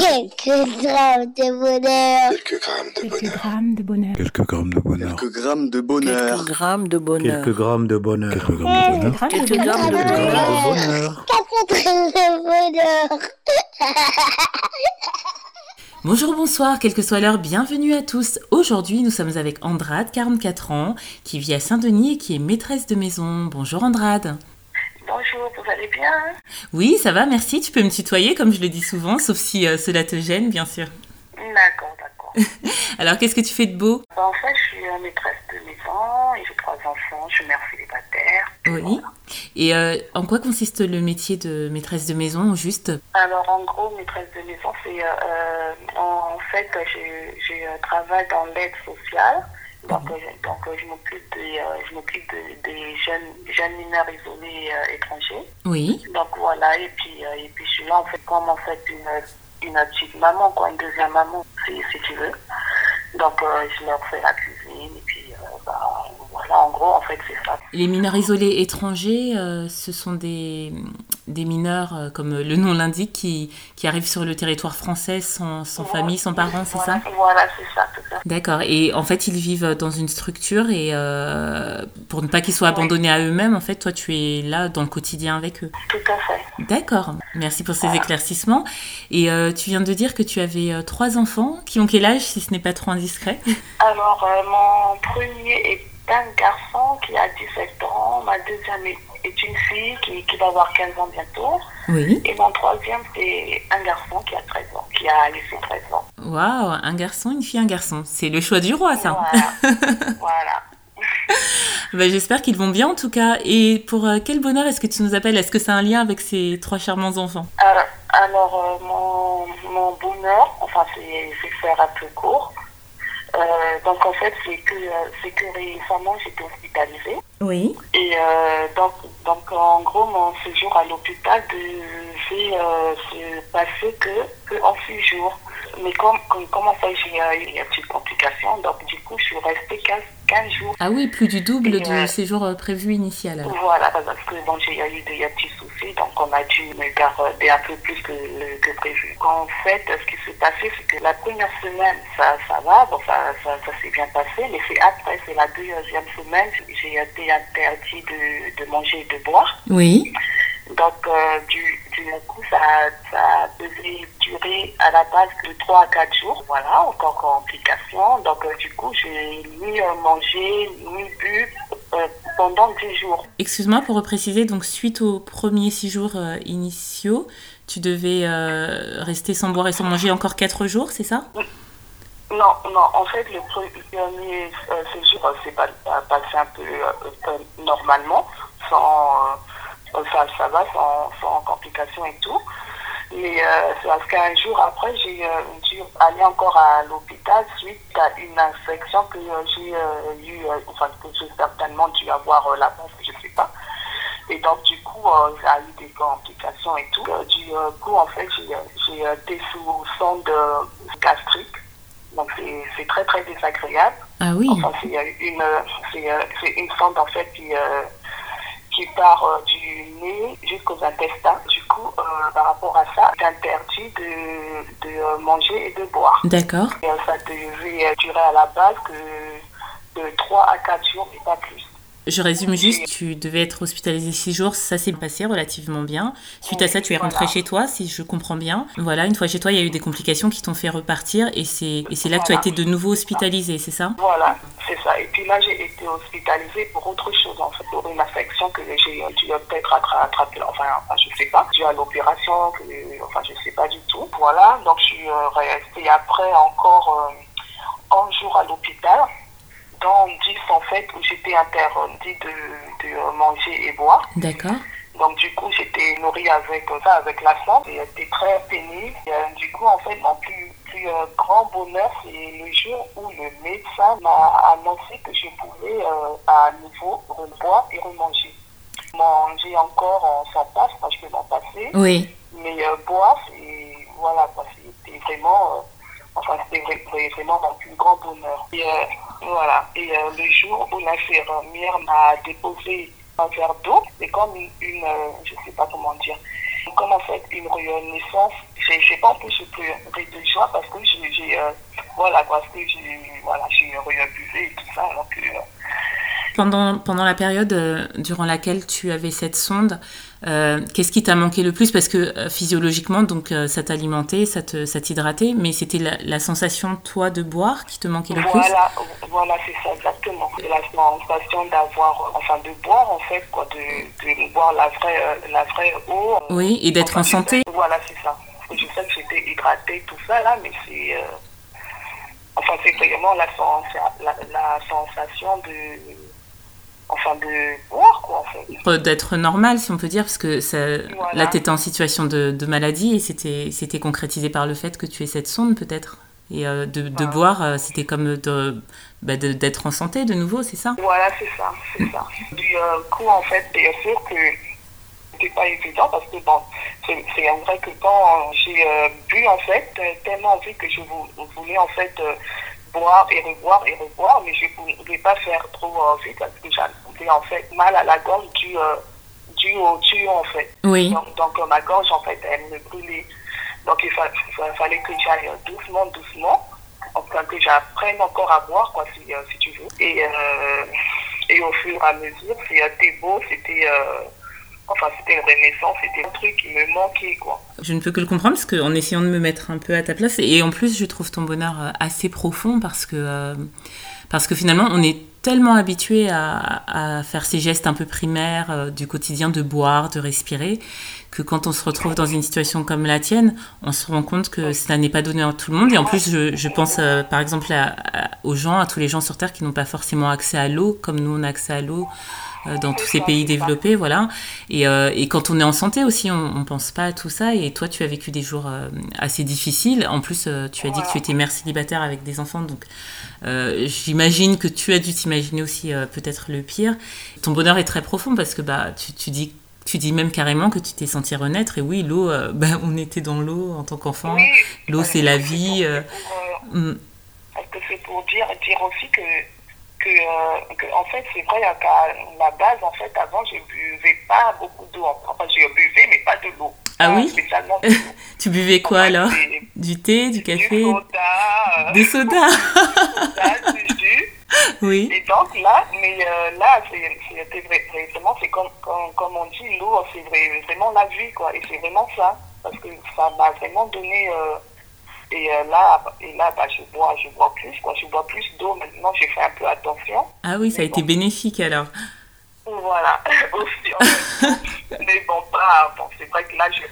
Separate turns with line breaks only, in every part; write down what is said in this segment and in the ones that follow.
Quelques grammes de bonheur.
Quelques grammes de
Quelques
bonheur.
grammes de bonheur.
Quelques grammes de bonheur.
Quelques grammes de bonheur.
Quelques grammes de bonheur.
Quelques grammes de bonheur. Quelques grammes de bonheur.
Quelques grammes de
Quelques
bonheur.
grammes de bonheur.
Quatre grammes de bonheur.
Bonjour, bonsoir, quelle que soit l'heure, bienvenue à tous. Aujourd'hui, nous sommes avec Andrade, 44 ans, qui vit à Saint-Denis et qui est maîtresse de maison. Bonjour Andrade.
Bonjour, vous allez bien
Oui, ça va, merci. Tu peux me tutoyer, comme je le dis souvent, sauf si euh, cela te gêne, bien sûr.
D'accord, d'accord.
Alors, qu'est-ce que tu fais de beau?
En fait, je suis maîtresse de maison et j'ai trois enfants. Je suis mère célibataire.
Oui. Et euh, en quoi consiste le métier de maîtresse de maison, juste?
Alors, en gros, maîtresse de maison, c'est. euh, en, en fait, je, je travaille dans l'aide sociale. Donc, euh, je- donc euh, je m'occupe des, euh, je m'occupe de- des jeunes, jeunes mineurs isolés euh, étrangers.
Oui.
Donc voilà, et puis, euh, et puis je suis là en fait comme en fait une, une petite maman, quoi, une deuxième maman, si, si tu veux. Donc euh, je leur fais la cuisine, et puis euh, bah, voilà, en gros, en fait, c'est ça.
Les mineurs isolés étrangers, euh, ce sont des, des mineurs, euh, comme le nom l'indique, qui, qui arrivent sur le territoire français sans, sans famille, sans parents, c'est ça?
Voilà, c'est ça, tout à fait.
D'accord. Et en fait, ils vivent dans une structure et euh, pour ne pas qu'ils soient abandonnés à eux-mêmes, en fait, toi, tu es là dans le quotidien avec eux.
Tout à fait.
D'accord. Merci pour ces éclaircissements. Et euh, tu viens de dire que tu avais euh, trois enfants qui ont quel âge, si ce n'est pas trop indiscret?
Alors, mon premier est un garçon qui a 17 ans, ma deuxième est, une fille qui, qui va avoir 15 ans bientôt,
Oui.
et mon troisième, c'est un garçon qui a 13 ans, qui a laissé 13 ans.
Waouh, un garçon, une fille, un garçon. C'est le choix du roi, ça.
Voilà. voilà.
Bah, J'espère qu'ils vont bien en tout cas. Et pour euh, quel bonheur est-ce que tu nous appelles? Est-ce que c'est un lien avec ces trois charmants enfants?
Alors, alors, euh, mon, mon bonheur, enfin, c'est faire un peu court. Euh, donc, en fait, c'est que, c'est que récemment, j'étais hospitalisée.
Oui.
Et euh, donc, donc, en gros, mon séjour à l'hôpital devait euh, se passer que, que en six jours. Mais comme, comme, comment ça, j'ai eu une complication. Donc, du coup, je suis restée 15, 15 jours.
Ah oui, plus du double
Et,
du
euh,
séjour euh, prévu initial. alors.
Voilà, parce que bon, j'ai eu des petits soucis, donc on a dû me garder un peu plus que, que prévu. En fait, ce qui s'est passé, c'est que la première semaine, ça, ça va, bon, ça, ça, ça s'est bien passé, mais c'est après, c'est la deuxième semaine, j'ai été interdit de, de manger et de boire.
Oui.
Donc, euh, du, du coup, ça, ça devait durer à la base que 3 à 4 jours. Voilà, encore complication. Donc, euh, du coup, j'ai ni euh, mangé, ni bu euh, pendant 10 jours.
Excuse-moi pour repréciser, donc suite aux premiers six jours euh, initiaux, tu devais rester sans boire et sans manger encore quatre jours, c'est ça?
Non, non, en fait, le pre- le premier séjour s'est pas, pas- passé un peu normalement, sans, euh, ça, va, sans, sans complications et tout. Mais euh, c'est parce qu'un jour après, j'ai euh, dû aller encore à l'hôpital suite à une infection que euh, j'ai euh, eu, euh, enfin, que j'ai certainement dû avoir euh, là-bas, je sais pas. Et donc, du coup, euh, ça a eu des complications et tout. Euh, du euh, coup, en fait, j'ai euh, j'ai, euh, été sous sonde euh, gastrique. Donc, c'est très, très désagréable.
Ah oui.
Enfin, c'est euh, une, euh, euh, une sonde, en fait, qui, euh, qui part euh, du nez jusqu'aux intestins. Du coup, euh, par rapport à ça, c'est interdit de, de euh, manger et de boire.
D'accord.
Ça devait durer à la base que de 3 à 4 jours, et pas plus.
Je résume juste, tu devais être hospitalisé six jours, ça s'est passé relativement bien. Suite à ça, tu es rentré
Voilà.
chez toi, si je comprends bien. Voilà, une fois chez toi, il y a eu des complications qui t'ont fait repartir et c'est là que tu as été de nouveau hospitalisé, c'est ça?
Voilà, c'est ça. Et puis là, j'ai été hospitalisée pour autre chose, en fait, pour une infection que j'ai dû peut-être attra- attraper, enfin, je sais pas, dû à l'opération, enfin, je sais pas du tout. Voilà, donc je suis euh, restée après encore euh, 11 jours à l'hôpital, dont 10 en fait, où j'étais interdit de, de manger et boire.
D'accord.
Donc du coup, j'étais nourrie avec ça, avec la sonde. Et C'était très pénible. Et, euh, du coup, en fait, mon plus, plus euh, grand bonheur, c'est le jour où le médecin m'a annoncé que je pouvais euh, à nouveau reboire et remanger. Manger encore, on s'en passe, parce que je peux m'en passer.
Oui.
Mais euh, boire, c'est voilà, c'était vraiment, enfin, c'était vra- vra- vraiment mon plus grand bonheur. Et, voilà. Et euh, le jour où l'infirmière m'a déposé un verre d'eau, c'est comme une, euh, je sais pas comment dire, comme en fait une renaissance, j'ai pas en plus je pleurais de joie parce que j'ai, euh, voilà, parce que j'ai, voilà, j'ai reabusé et tout ça. Donc, euh,
Pendant, pendant la période euh, durant laquelle tu avais cette sonde, euh, qu'est-ce qui t'a manqué le plus? Parce que euh, physiologiquement, donc euh, ça t'alimentait, ça te, ça t'hydratait, mais c'était la, la sensation, toi, de boire qui te manquait le plus?
Voilà, voilà, c'est ça exactement. La sensation d'avoir, enfin de boire en fait, quoi, de, de boire la vraie, la vraie eau.
Oui, et d'être en
je
santé.
sais- Voilà, c'est ça. Je sais que j'étais hydratée, tout ça là, mais c'est, enfin c'est vraiment la, la, la sensation de, enfin de boire quoi en fait.
Euh, D'être normal, si on peut dire, parce que ça,
Voilà.
là, tu étais en situation de, de maladie et c'était c'était concrétisé par le fait que tu aies cette sonde, peut-être. Et euh, de, de
Ah.
boire, euh, c'était comme de- bah, de- d'être en santé de nouveau, c'est ça?
Voilà, c'est ça, c'est ça. Du euh, coup, en fait, bien sûr que c'était pas évident parce que bon, c'est c'est vrai que quand j'ai euh, bu, en fait, tellement envie que je vou- voulais en fait boire et reboire et reboire, mais je ne voulais pas faire trop euh, vite parce que j'avais en fait mal à la gorge dû, euh, dû au tuyau en fait.
Oui.
Donc, donc, euh, ma gorge, en fait, elle me brûlait. Donc il fa- fa- fallait que j'aille doucement, doucement, enfin que j'apprenne encore à boire, quoi, si, euh, si tu veux. Et, euh, et au fur et à mesure, c'était beau, c'était... Enfin, c'était une renaissance, c'était un truc qui me manquait, quoi.
Je ne peux que le comprendre parce qu'en essayant de me mettre un peu à ta place, et en plus je trouve ton bonheur euh, assez profond parce que, euh, parce que finalement on est tellement habitué à, à faire ces gestes un peu primaires euh, du quotidien de boire, de respirer, que quand on se retrouve dans une situation comme la tienne, on se rend compte que ça n'est pas donné à tout le monde. Et en plus, je, pense par exemple aux gens, à tous les gens sur Terre qui n'ont pas forcément accès à l'eau, comme nous on a accès à l'eau dans tous ces pays développés, voilà. Et, euh, et quand on est en santé aussi, on, on pense pas à tout ça. Et toi, tu as vécu des jours euh, assez difficiles. En plus, euh, tu as dit que tu étais mère célibataire avec des enfants, donc euh, j'imagine que tu as dû t'imaginer aussi euh, peut-être le pire. Ton bonheur est très profond parce que bah tu, tu dis tu dis même carrément que tu t'es senti renaître. Et oui, l'eau, euh, bah, on était dans l'eau en tant qu'enfant.
Oui,
L'eau, c'est la vie. euh,
Pour, euh,
mm.
Est-ce que c'est pour dire, dire aussi que, que, euh, que en fait, c'est vrai qu'à la base, en fait, avant, je buvais pas beaucoup d'eau. Enfin, je buvais, mais pas de l'eau.
Ah oui?
Spécialement de.
Tu buvais quoi
Enfin,
alors?
des-
Du thé, du
Du
café,
soda, euh,
des sodas?
Soda, du jus.
Oui.
Et donc là, mais euh, là, c'est c'est- c'est vrai, vraiment, c'est comme, comme, comme on dit, l'eau, c'est vrai- vraiment la vie, quoi. Et c'est vraiment ça. Parce que ça m'a vraiment donné. euh, et euh, là, et là bah, je, bois, je bois plus, quoi. Je bois plus d'eau maintenant, j'ai fait un peu attention.
Ah oui, ça a été
bon.
bénéfique alors.
Voilà, aussi. en fait. mais bon, bon c'est vrai que là, je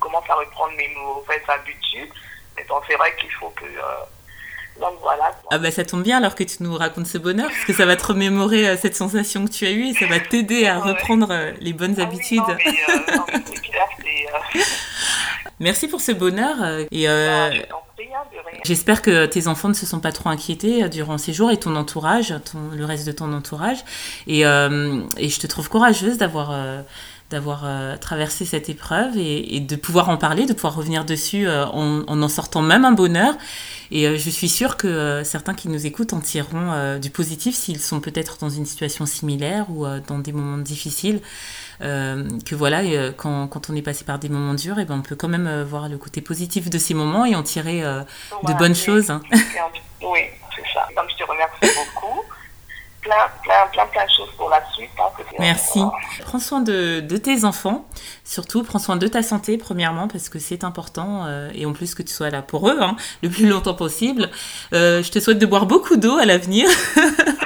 commence à reprendre mes mauvaises habitudes. Mais bon, c'est vrai qu'il faut que. euh, donc voilà.
Ah bah ça tombe bien alors que tu nous racontes ce bonheur parce que ça va te remémorer euh, cette sensation que tu as eue et ça va t'aider à
Ouais.
reprendre euh, les bonnes
Ah oui,
habitudes.
non, mais, euh, non, mais c'est clair, c'est.
Merci pour ce bonheur euh, et euh,
Ah, hein,
j'espère que tes enfants ne se sont pas trop inquiétés euh, durant ces jours et ton entourage, ton, le reste de ton entourage. Et, euh, et je te trouve courageuse d'avoir euh, d'avoir euh, traversé cette épreuve et, et de pouvoir en parler, de pouvoir revenir dessus euh, en, en en sortant même un bonheur. Et euh, je suis sûre que euh, certains qui nous écoutent en tireront euh, du positif s'ils sont peut-être dans une situation similaire ou dans des moments difficiles. Que voilà, quand, quand on est passé par des moments durs, et ben on peut quand même voir le côté positif de ces moments et en tirer de
Voilà,
bonnes choses. hein.
Oui, c'est ça. Donc, je te remercie beaucoup. Plein, plein, plein, plein de choses pour la suite. hein,
Merci. Prends soin de, de tes enfants, surtout prends soin de ta santé premièrement parce que c'est important euh, et en plus que tu sois là pour eux hein, le plus longtemps possible. Euh, je te souhaite de boire beaucoup d'eau à l'avenir.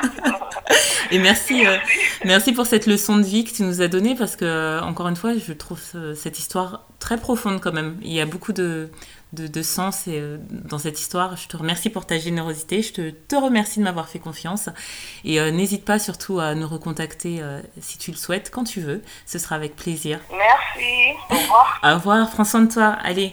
et merci, euh, merci pour cette leçon de vie que tu nous as donnée parce que encore une fois je trouve cette histoire très profonde quand même. Il y a beaucoup de de, de sens et, euh, dans cette histoire. Je te remercie pour ta générosité. Je te, te remercie de m'avoir fait confiance. Et euh, n'hésite pas surtout à nous recontacter euh, si tu le souhaites, quand tu veux. Ce sera avec plaisir.
Merci. Au revoir.
Au revoir, prends soin de toi. Allez.